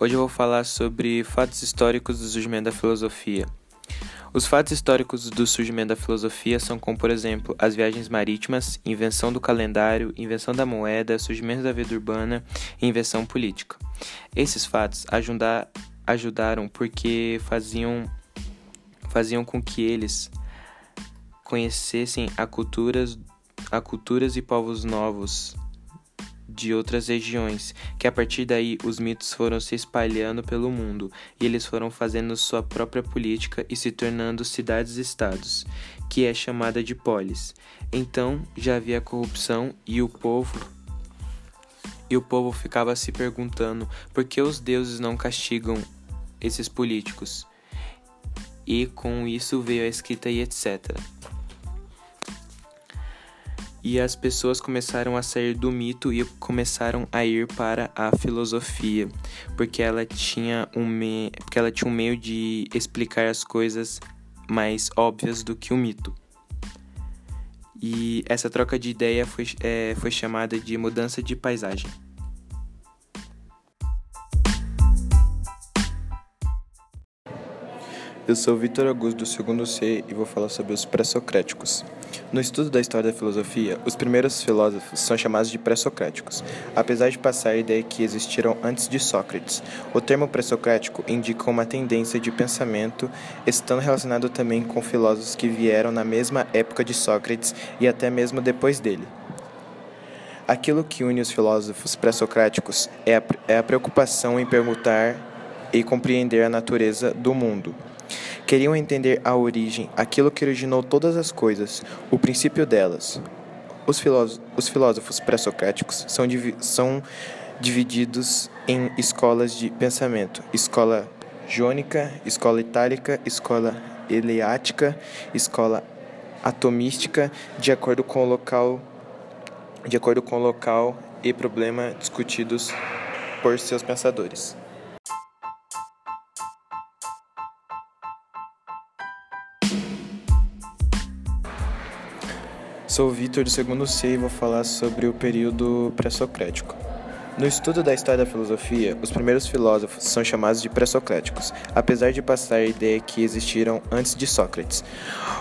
Hoje eu vou falar sobre fatos históricos do surgimento da filosofia. Os fatos históricos do surgimento da filosofia são como, por exemplo, as viagens marítimas, invenção do calendário, invenção da moeda, surgimento da vida urbana e invenção política. Esses fatos ajudar, ajudaram porque faziam, faziam com que eles conhecessem a culturas, a culturas e povos novos de outras regiões, que a partir daí os mitos foram se espalhando pelo mundo e eles foram fazendo sua própria política e se tornando cidades-estados, que é chamada de polis. Então já havia corrupção e o povo e o povo ficava se perguntando por que os deuses não castigam esses políticos. E com isso veio a escrita e etc e as pessoas começaram a sair do mito e começaram a ir para a filosofia, porque ela tinha um, me... porque ela tinha um meio de explicar as coisas mais óbvias do que o mito. E essa troca de ideia foi, é, foi chamada de mudança de paisagem. Eu sou Vitor Augusto do segundo C e vou falar sobre os pré-socráticos. No estudo da história da filosofia, os primeiros filósofos são chamados de pré-socráticos, apesar de passar a ideia que existiram antes de Sócrates. O termo pré-socrático indica uma tendência de pensamento, estando relacionado também com filósofos que vieram na mesma época de Sócrates e até mesmo depois dele. Aquilo que une os filósofos pré-socráticos é é a preocupação em perguntar e compreender a natureza do mundo. Queriam entender a origem, aquilo que originou todas as coisas, o princípio delas. Os filósofos, os filósofos pré-socráticos são, divi são divididos em escolas de pensamento: escola jônica, escola itálica, escola eleática, escola atomística, de acordo com o local, de acordo com o local e problema discutidos por seus pensadores. Sou Vitor do segundo C e vou falar sobre o período pré-socrático. No estudo da história da filosofia, os primeiros filósofos são chamados de pré-socráticos, apesar de passar a ideia que existiram antes de Sócrates.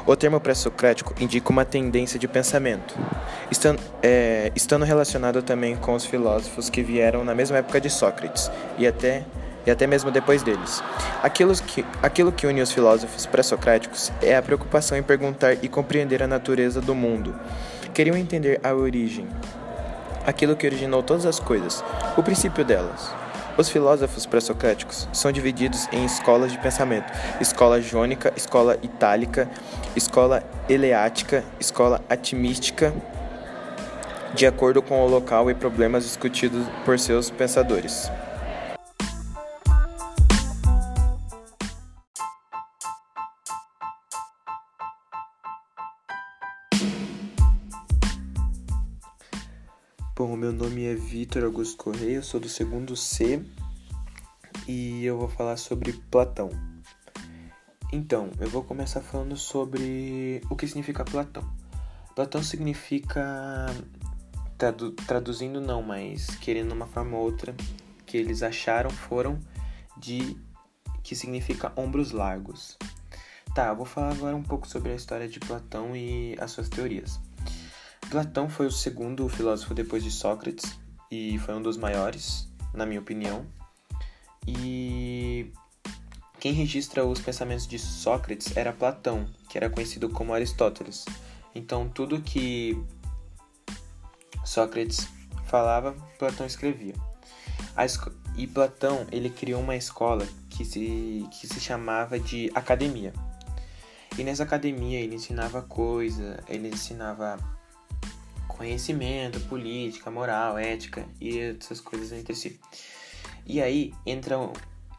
O termo pré-socrático indica uma tendência de pensamento, estando, é, estando relacionado também com os filósofos que vieram na mesma época de Sócrates e até e até mesmo depois deles. Aquilo que, aquilo que une os filósofos pré-socráticos é a preocupação em perguntar e compreender a natureza do mundo. Queriam entender a origem, aquilo que originou todas as coisas, o princípio delas. Os filósofos pré-socráticos são divididos em escolas de pensamento: escola jônica, escola itálica, escola eleática, escola atimística, de acordo com o local e problemas discutidos por seus pensadores. Vitor Augusto Correia, sou do segundo C e eu vou falar sobre Platão. Então, eu vou começar falando sobre o que significa Platão. Platão significa, tradu traduzindo não, mas querendo uma forma ou outra, que eles acharam foram de que significa ombros largos. Tá, eu vou falar agora um pouco sobre a história de Platão e as suas teorias. Platão foi o segundo filósofo depois de Sócrates e foi um dos maiores, na minha opinião. E quem registra os pensamentos de Sócrates era Platão, que era conhecido como Aristóteles. Então tudo que Sócrates falava, Platão escrevia. E Platão ele criou uma escola que se, que se chamava de academia. E nessa academia ele ensinava coisa, ele ensinava conhecimento, política, moral, ética e essas coisas entre si. E aí entra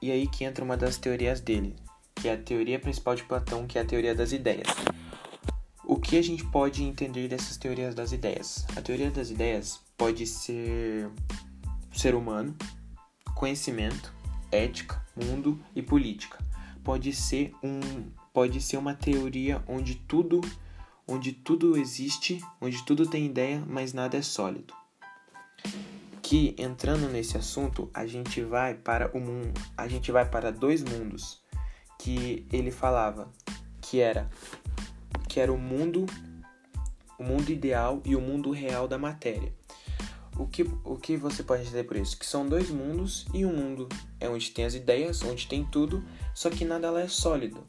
e aí que entra uma das teorias dele, que é a teoria principal de Platão, que é a teoria das ideias. O que a gente pode entender dessas teorias das ideias? A teoria das ideias pode ser ser humano, conhecimento, ética, mundo e política. Pode ser um pode ser uma teoria onde tudo onde tudo existe, onde tudo tem ideia, mas nada é sólido. que entrando nesse assunto, a gente vai para o mundo, a gente vai para dois mundos que ele falava, que era que era o mundo o mundo ideal e o mundo real da matéria. O que, o que você pode dizer por isso? Que são dois mundos e um mundo é onde tem as ideias, onde tem tudo, só que nada lá é sólido.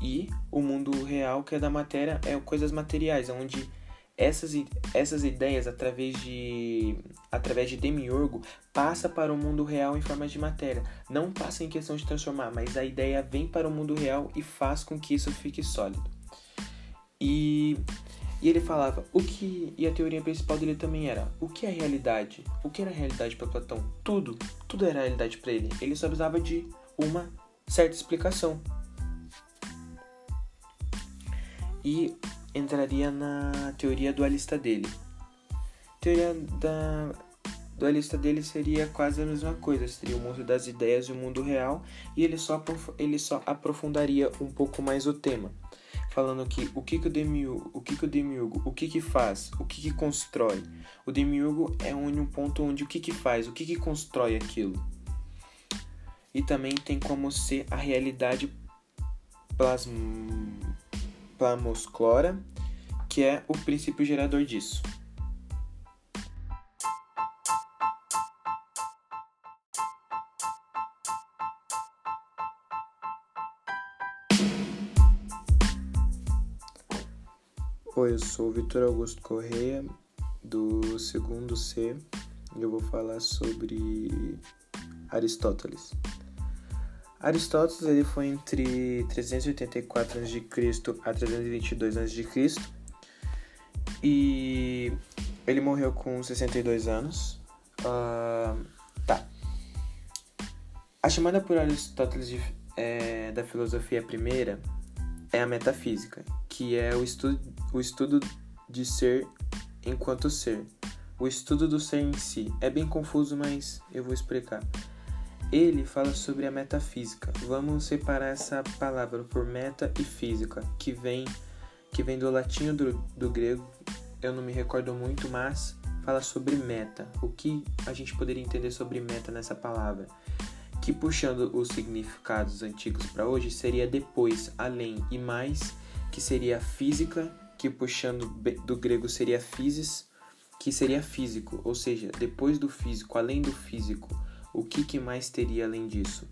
E o mundo real, que é da matéria, é coisas materiais, onde essas, essas ideias, através de, através de Demiurgo, passa para o mundo real em forma de matéria. Não passa em questão de transformar, mas a ideia vem para o mundo real e faz com que isso fique sólido. E e ele falava o que e a teoria principal dele também era o que é realidade? O que era realidade para Platão? Tudo, tudo era realidade para ele. Ele só precisava de uma certa explicação. E entraria na teoria dualista dele. A teoria da dualista dele seria quase a mesma coisa, seria o mundo das ideias e o mundo real, e ele só, ele só aprofundaria um pouco mais o tema falando aqui o que, que o demiurgo, o que, que o demiurgo, o que que faz, o que que constrói. O demiurgo é um ponto onde o que que faz, o que que constrói aquilo. E também tem como ser a realidade plasm... plasmosclora, que é o princípio gerador disso. Oi, eu sou o Vitor Augusto Correia, do segundo C, e eu vou falar sobre Aristóteles. Aristóteles ele foi entre 384 a.C. a 322 a.C. e ele morreu com 62 anos. Uh, tá. A chamada por Aristóteles de, é, da filosofia primeira é a metafísica, que é o estudo, o estudo de ser enquanto ser. O estudo do ser em si. É bem confuso, mas eu vou explicar. Ele fala sobre a metafísica. Vamos separar essa palavra por meta e física, que vem que vem do latim do, do grego. Eu não me recordo muito, mas fala sobre meta. O que a gente poderia entender sobre meta nessa palavra? Que puxando os significados antigos para hoje seria depois, além e mais que seria física, que puxando do grego seria physis, que seria físico, ou seja, depois do físico, além do físico, o que, que mais teria além disso?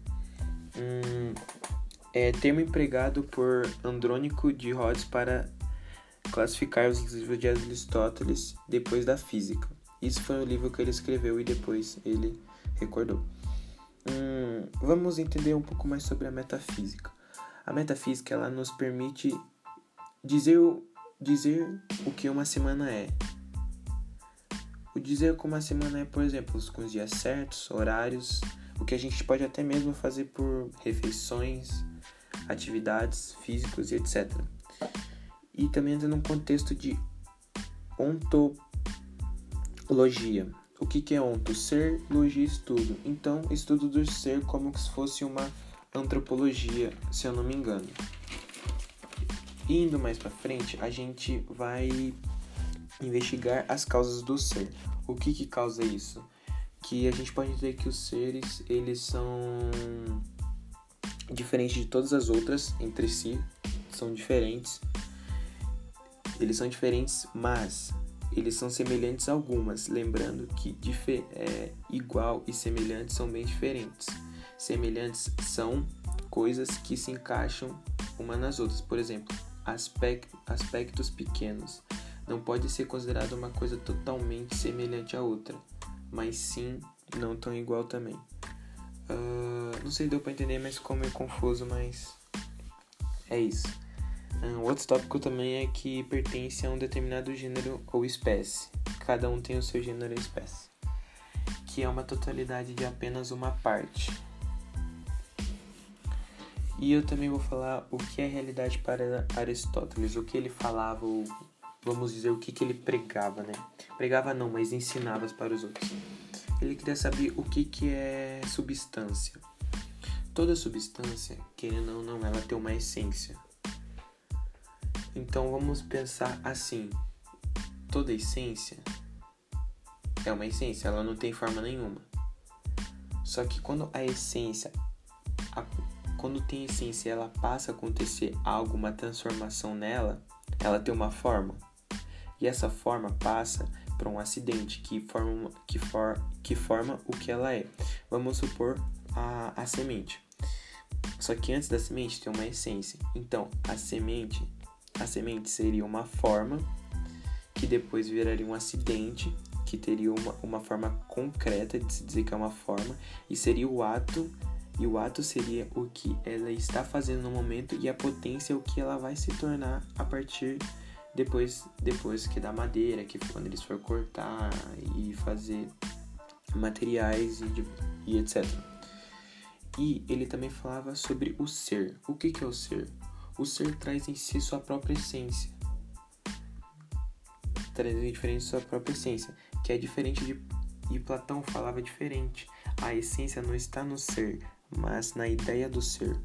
Hum, é termo empregado por Andrônico de Rhodes para classificar os livros de Aristóteles depois da física. Isso foi o livro que ele escreveu e depois ele recordou. Hum, vamos entender um pouco mais sobre a metafísica. A metafísica ela nos permite Dizer, dizer o que uma semana é. O dizer como uma semana é, por exemplo, com os dias certos, horários, o que a gente pode até mesmo fazer por refeições, atividades físicos e etc. E também entra num contexto de ontologia. O que, que é onto? Ser, logia, estudo. Então, estudo do ser como se fosse uma antropologia, se eu não me engano. Indo mais para frente, a gente vai investigar as causas do ser. O que que causa isso? Que a gente pode dizer que os seres, eles são diferentes de todas as outras entre si, são diferentes. Eles são diferentes, mas eles são semelhantes a algumas, lembrando que é, igual e semelhante são bem diferentes. Semelhantes são coisas que se encaixam uma nas outras. Por exemplo, aspectos pequenos. Não pode ser considerado uma coisa totalmente semelhante à outra, mas sim não tão igual também. Uh, não sei se deu pra entender, mas ficou meio confuso, mas é isso. Uh, outro tópico também é que pertence a um determinado gênero ou espécie. Cada um tem o seu gênero e espécie, que é uma totalidade de apenas uma parte. E eu também vou falar o que é realidade para Aristóteles, o que ele falava, ou vamos dizer, o que, que ele pregava, né? Pregava não, mas ensinava para os outros. Ele queria saber o que, que é substância. Toda substância, querendo ou não, ela tem uma essência. Então vamos pensar assim: toda essência é uma essência, ela não tem forma nenhuma. Só que quando a essência, a, quando tem essência, ela passa a acontecer algo, uma transformação nela, ela tem uma forma. E essa forma passa para um acidente que forma, que, for, que forma o que ela é. Vamos supor a, a semente. Só que antes da semente tem uma essência. Então, a semente, a semente seria uma forma que depois viraria um acidente, que teria uma, uma forma concreta de se dizer que é uma forma, e seria o ato, e o ato seria o que ela está fazendo no momento, e a potência é o que ela vai se tornar a partir depois, depois que da madeira, que quando eles for cortar e fazer materiais e, e etc. E ele também falava sobre o ser. O que, que é o ser? O ser traz em si sua própria essência. Traz em diferente sua própria essência, que é diferente de. E Platão falava diferente. A essência não está no ser, mas na ideia do ser.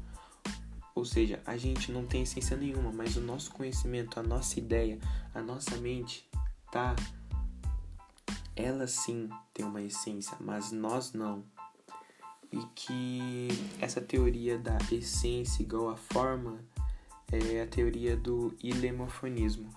Ou seja, a gente não tem essência nenhuma, mas o nosso conhecimento, a nossa ideia, a nossa mente tá ela sim tem uma essência, mas nós não. E que essa teoria da essência igual à forma é a teoria do ilemofonismo.